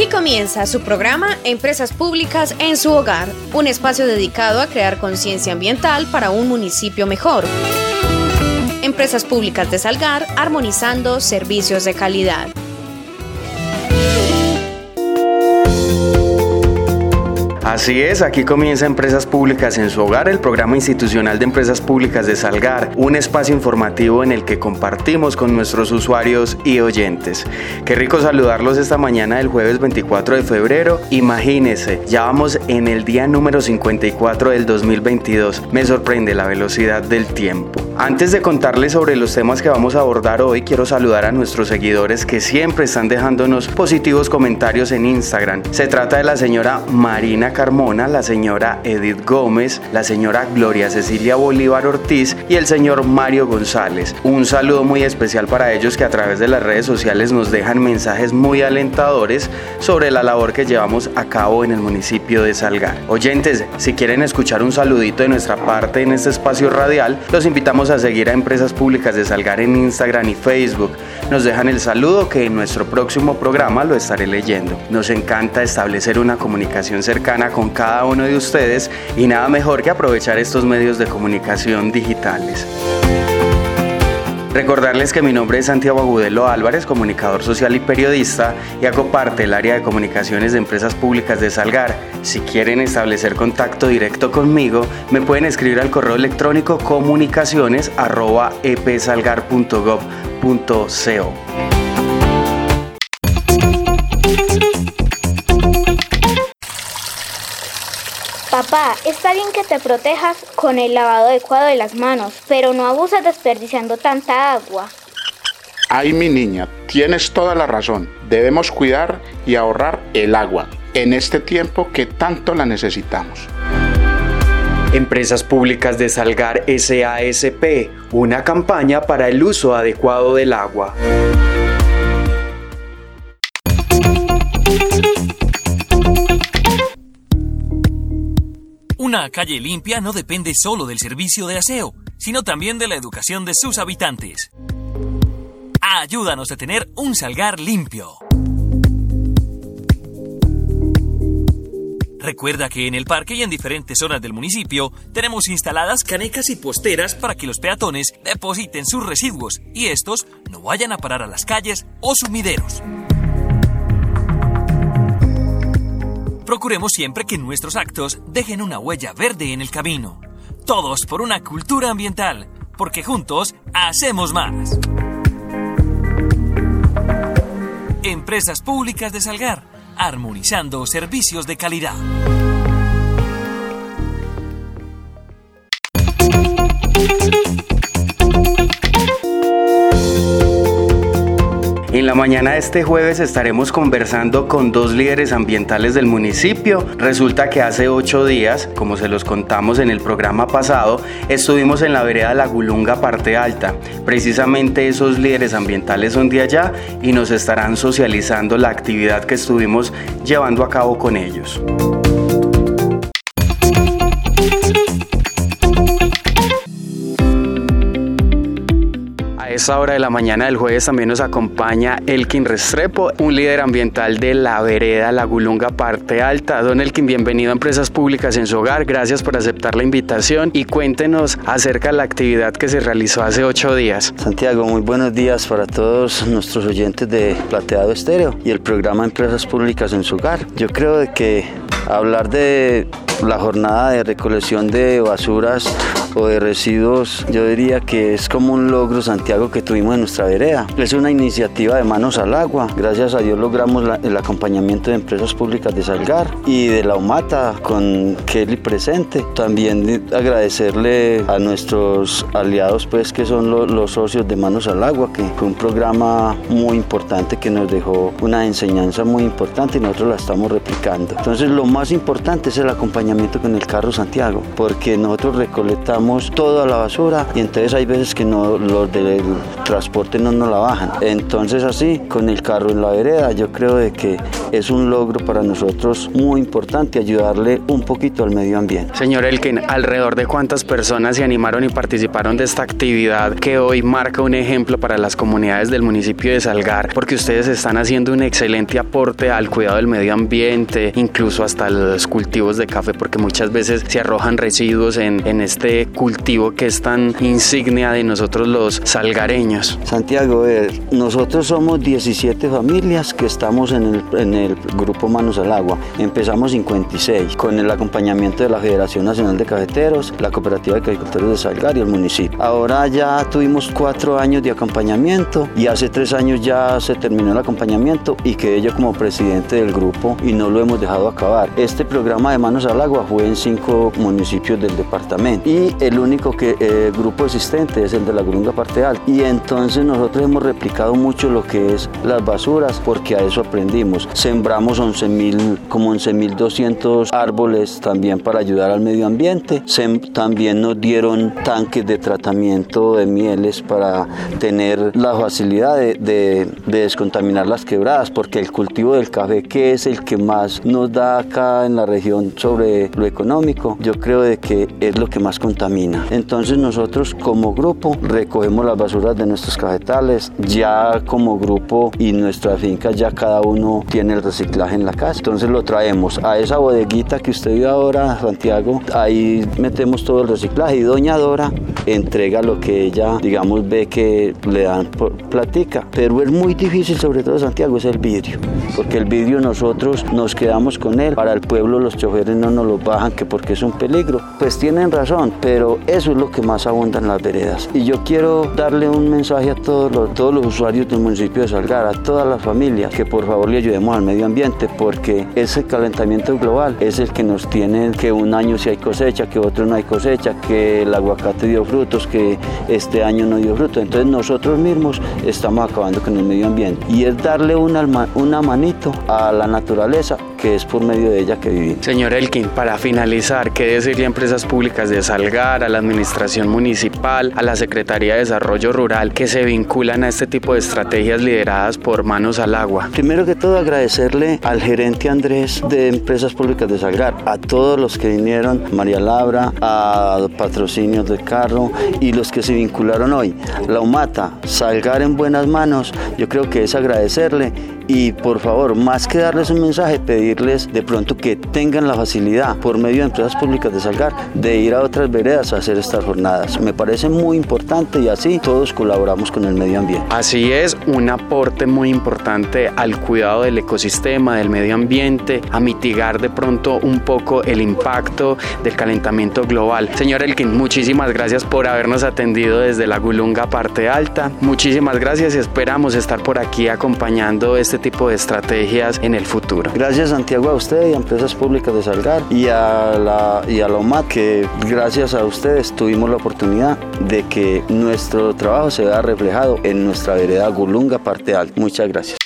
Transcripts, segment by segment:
Aquí comienza su programa Empresas Públicas en su hogar, un espacio dedicado a crear conciencia ambiental para un municipio mejor. Empresas Públicas de Salgar, armonizando servicios de calidad. Así es, aquí comienza Empresas Públicas en su hogar, el programa institucional de Empresas Públicas de Salgar, un espacio informativo en el que compartimos con nuestros usuarios y oyentes. Qué rico saludarlos esta mañana del jueves 24 de febrero. Imagínense, ya vamos en el día número 54 del 2022. Me sorprende la velocidad del tiempo. Antes de contarles sobre los temas que vamos a abordar hoy, quiero saludar a nuestros seguidores que siempre están dejándonos positivos comentarios en Instagram. Se trata de la señora Marina Carmona, la señora Edith Gómez, la señora Gloria Cecilia Bolívar Ortiz y el señor Mario González. Un saludo muy especial para ellos que a través de las redes sociales nos dejan mensajes muy alentadores sobre la labor que llevamos a cabo en el municipio de Salgar. Oyentes, si quieren escuchar un saludito de nuestra parte en este espacio radial, los invitamos a seguir a Empresas Públicas de Salgar en Instagram y Facebook. Nos dejan el saludo que en nuestro próximo programa lo estaré leyendo. Nos encanta establecer una comunicación cercana con cada uno de ustedes y nada mejor que aprovechar estos medios de comunicación digitales. Recordarles que mi nombre es Santiago Agudelo Álvarez, comunicador social y periodista, y hago parte del área de comunicaciones de empresas públicas de Salgar. Si quieren establecer contacto directo conmigo, me pueden escribir al correo electrónico comunicaciones.epsalgar.gov.co. Papá, está bien que te protejas con el lavado adecuado de las manos, pero no abuses desperdiciando tanta agua. Ay, mi niña, tienes toda la razón. Debemos cuidar y ahorrar el agua en este tiempo que tanto la necesitamos. Empresas Públicas de Salgar SASP, una campaña para el uso adecuado del agua. Una calle limpia no depende solo del servicio de aseo, sino también de la educación de sus habitantes. Ayúdanos a tener un salgar limpio. Recuerda que en el parque y en diferentes zonas del municipio tenemos instaladas canecas y posteras para que los peatones depositen sus residuos y estos no vayan a parar a las calles o sumideros. Procuremos siempre que nuestros actos dejen una huella verde en el camino. Todos por una cultura ambiental, porque juntos hacemos más. Empresas Públicas de Salgar, armonizando servicios de calidad. Mañana este jueves estaremos conversando con dos líderes ambientales del municipio. Resulta que hace ocho días, como se los contamos en el programa pasado, estuvimos en la vereda La Gulunga Parte Alta. Precisamente esos líderes ambientales son de allá y nos estarán socializando la actividad que estuvimos llevando a cabo con ellos. Esta hora de la mañana del jueves también nos acompaña Elkin Restrepo, un líder ambiental de la vereda La Gulunga Parte Alta. Don Elkin, bienvenido a Empresas Públicas en su hogar. Gracias por aceptar la invitación y cuéntenos acerca de la actividad que se realizó hace ocho días. Santiago, muy buenos días para todos nuestros oyentes de Plateado Estéreo y el programa Empresas Públicas en su hogar. Yo creo que hablar de la jornada de recolección de basuras o de residuos, yo diría que es como un logro, Santiago, que tuvimos en nuestra vereda. Es una iniciativa de manos al agua. Gracias a Dios logramos el acompañamiento de empresas públicas de Salgar y de la UMATA con Kelly presente. También agradecerle a nuestros aliados, pues, que son los socios de Manos al Agua, que fue un programa muy importante que nos dejó una enseñanza muy importante y nosotros la estamos replicando. Entonces, lo más más importante es el acompañamiento con el carro Santiago, porque nosotros recolectamos toda la basura y entonces hay veces que no, los del transporte no nos la bajan. Entonces así, con el carro en la vereda, yo creo de que es un logro para nosotros muy importante ayudarle un poquito al medio ambiente. Señor Elkin, alrededor de cuántas personas se animaron y participaron de esta actividad que hoy marca un ejemplo para las comunidades del municipio de Salgar, porque ustedes están haciendo un excelente aporte al cuidado del medio ambiente, incluso hasta los cultivos de café, porque muchas veces se arrojan residuos en, en este cultivo que es tan insignia de nosotros los salgareños. Santiago, nosotros somos 17 familias que estamos en el, en el grupo Manos al Agua. Empezamos 56 con el acompañamiento de la Federación Nacional de Cafeteros, la Cooperativa de Agricultores de Salgar y el municipio. Ahora ya tuvimos cuatro años de acompañamiento y hace tres años ya se terminó el acompañamiento y quedé yo como presidente del grupo y no lo hemos dejado acabar. Este programa de Manos al Agua fue en cinco municipios del departamento y el único que, eh, grupo existente es el de la Grunga Parte Alta. Y entonces nosotros hemos replicado mucho lo que es las basuras porque a eso aprendimos. Sembramos 11 mil, como 11.200 árboles también para ayudar al medio ambiente. también nos dieron tanques de tratamiento de mieles para tener la facilidad de, de, descontaminar las quebradas porque el cultivo del café que es el que más nos da acá en la región sobre lo económico, yo creo de que es lo que más contamina. Entonces nosotros como grupo recogemos las basuras de nuestros cafetales, ya como grupo y nuestras fincas ya cada uno tiene el reciclaje en la casa, entonces lo traemos a esa bodeguita que usted vio ahora, Santiago, ahí metemos todo el reciclaje y Doña Dora entrega lo que ella, digamos, ve que le dan por platica, pero es muy difícil, sobre todo Santiago, es el vidrio, porque el vidrio nosotros nos quedamos con él, para el pueblo los choferes no nos lo bajan que porque es un peligro, pues tienen razón, pero eso es lo que más abunda en las veredas. Y yo quiero darle un mensaje a todos los, los usuarios del municipio de Salgar, a todas las familias, que por favor le ayudemos al medio ambiente, porque ese calentamiento global es el que nos tiene que un año si hay cosecha, que otro no hay cosecha, que el aguacate dio frutos, que este año no dio frutos. Entonces nosotros mismos estamos acabando con el medio ambiente. Y es darle una, una manito a la naturaleza que es por medio de ella que vivimos. Señor Elkin, para finalizar, ¿qué decirle a empresas públicas de Salgar, a la administración municipal, a la Secretaría de Desarrollo Rural que se vinculan a este tipo de estrategias lideradas por Manos al Agua? Primero que todo agradecerle al gerente Andrés de Empresas Públicas de Salgar, a todos los que vinieron, María Labra, a patrocinios de carro y los que se vincularon hoy. La UMATA, Salgar en buenas manos, yo creo que es agradecerle y por favor, más que darles un mensaje, pedirles de pronto que tengan la facilidad por medio de empresas públicas de Salgar de ir a otras veredas a hacer estas jornadas. Me parece muy importante y así todos colaboramos con el medio ambiente. Así es, un aporte muy importante al cuidado del ecosistema, del medio ambiente, a mitigar de pronto un poco el impacto del calentamiento global. Señor Elkin, muchísimas gracias por habernos atendido desde la Gulunga Parte Alta. Muchísimas gracias y esperamos estar por aquí acompañando este tipo de estrategias en el futuro. Gracias Santiago a usted y a Empresas Públicas de Salgar y a la, y a que gracias a ustedes tuvimos la oportunidad de que nuestro trabajo se vea reflejado en nuestra vereda Gulunga Parte Alta. Muchas gracias.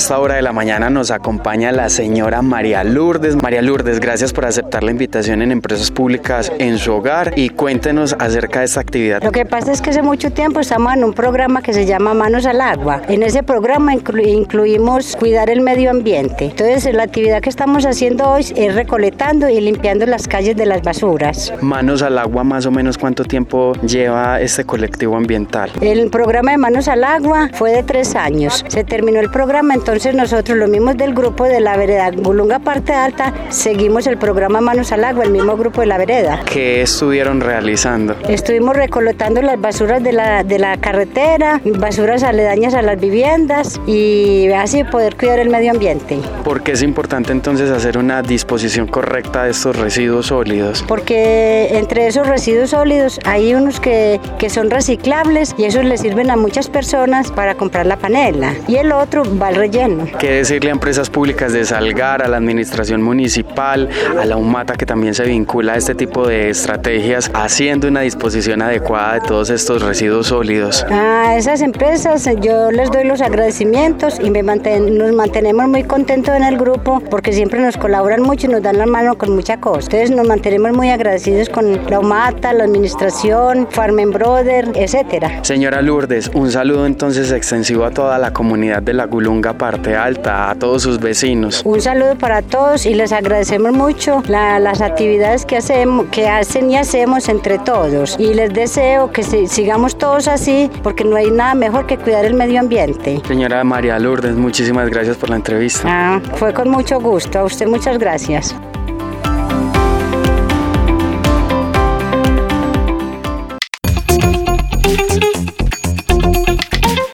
Esta hora de la mañana nos acompaña la señora María Lourdes. María Lourdes, gracias por aceptar la invitación en Empresas Públicas en su hogar y cuéntenos acerca de esta actividad. Lo que pasa es que hace mucho tiempo estamos en un programa que se llama Manos al Agua. En ese programa incluimos cuidar el medio ambiente. Entonces, la actividad que estamos haciendo hoy es recolectando y limpiando las calles de las basuras. Manos al Agua, más o menos cuánto tiempo lleva este colectivo ambiental? El programa de Manos al Agua fue de tres años. Se terminó el programa entonces nosotros, los mismos del grupo de la vereda Bulunga Parte Alta, seguimos el programa Manos al Agua, el mismo grupo de la vereda. ¿Qué estuvieron realizando? Estuvimos recolectando las basuras de la, de la carretera, basuras aledañas a las viviendas y así poder cuidar el medio ambiente. ¿Por qué es importante entonces hacer una disposición correcta de estos residuos sólidos? Porque entre esos residuos sólidos hay unos que, que son reciclables y esos le sirven a muchas personas para comprar la panela y el otro va al relleno lleno. ¿Qué decirle a empresas públicas de Salgar, a la administración municipal, a la UMATA que también se vincula a este tipo de estrategias, haciendo una disposición adecuada de todos estos residuos sólidos? A esas empresas yo les doy los agradecimientos y me nos mantenemos muy contentos en el grupo porque siempre nos colaboran mucho y nos dan la mano con mucha cosa. Entonces nos mantenemos muy agradecidos con la UMATA, la administración, Farmen Brother, etcétera. Señora Lourdes, un saludo entonces extensivo a toda la comunidad de la Gulunga Parte Alta, a todos sus vecinos. Un saludo para todos y les agradecemos mucho las actividades que, hacemos, que hacen y hacemos entre todos. Y les deseo que sigamos todos así porque no hay nada mejor que cuidar el medio ambiente. Señora María Lourdes, muchísimas gracias por la entrevista. Ah, fue con mucho gusto. A usted muchas gracias.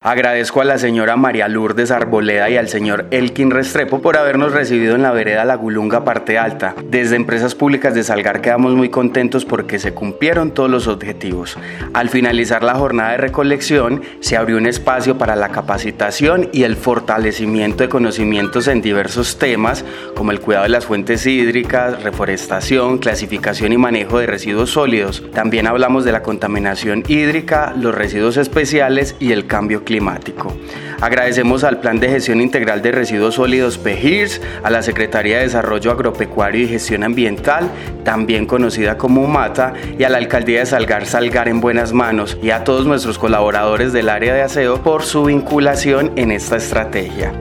Agradezco a la señora María Lourdes Arboleda y al señor Elkin Restrepo por habernos recibido en la vereda La Gulunga Parte Alta. Desde Empresas Públicas de Salgar quedamos muy contentos porque se cumplieron todos los objetivos. Al finalizar la jornada de recolección, se abrió un espacio para la capacitación y el fortalecimiento de conocimientos en diversos temas como el cuidado de las fuentes hídricas, reforestación, clasificación y manejo de residuos sólidos. También hablamos de la contaminación hídrica, los residuos especiales y el cambio climático Agradecemos al Plan de Gestión Integral de Residuos Sólidos PEGIRS, a la Secretaría de Desarrollo Agropecuario y Gestión Ambiental, también conocida como MATA, y a la Alcaldía de Salgar Salgar en buenas manos, y a todos nuestros colaboradores del área de aseo por su vinculación en esta estrategia.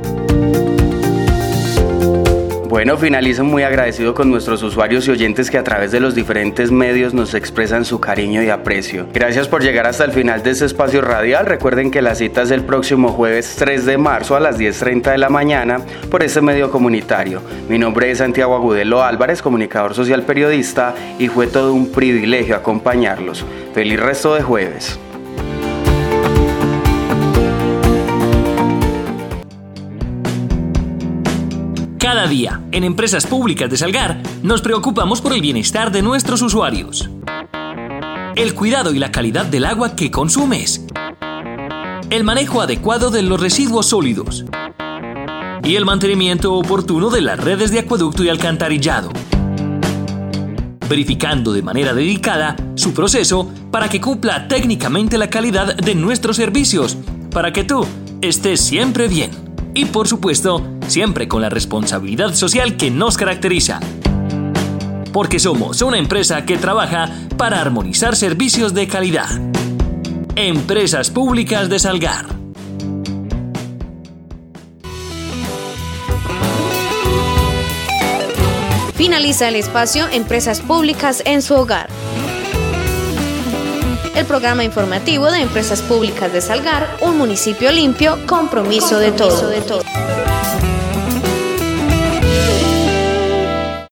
Bueno, finalizo muy agradecido con nuestros usuarios y oyentes que a través de los diferentes medios nos expresan su cariño y aprecio. Gracias por llegar hasta el final de este espacio radial. Recuerden que la cita es el próximo jueves 3 de marzo a las 10.30 de la mañana por este medio comunitario. Mi nombre es Santiago Agudelo Álvarez, comunicador social periodista, y fue todo un privilegio acompañarlos. Feliz resto de jueves. Cada día, en Empresas Públicas de Salgar, nos preocupamos por el bienestar de nuestros usuarios. El cuidado y la calidad del agua que consumes. El manejo adecuado de los residuos sólidos. Y el mantenimiento oportuno de las redes de acueducto y alcantarillado. Verificando de manera dedicada su proceso para que cumpla técnicamente la calidad de nuestros servicios, para que tú estés siempre bien. Y por supuesto, siempre con la responsabilidad social que nos caracteriza. Porque somos una empresa que trabaja para armonizar servicios de calidad. Empresas Públicas de Salgar. Finaliza el espacio Empresas Públicas en su hogar. El programa informativo de Empresas Públicas de Salgar, un municipio limpio, compromiso, de todo.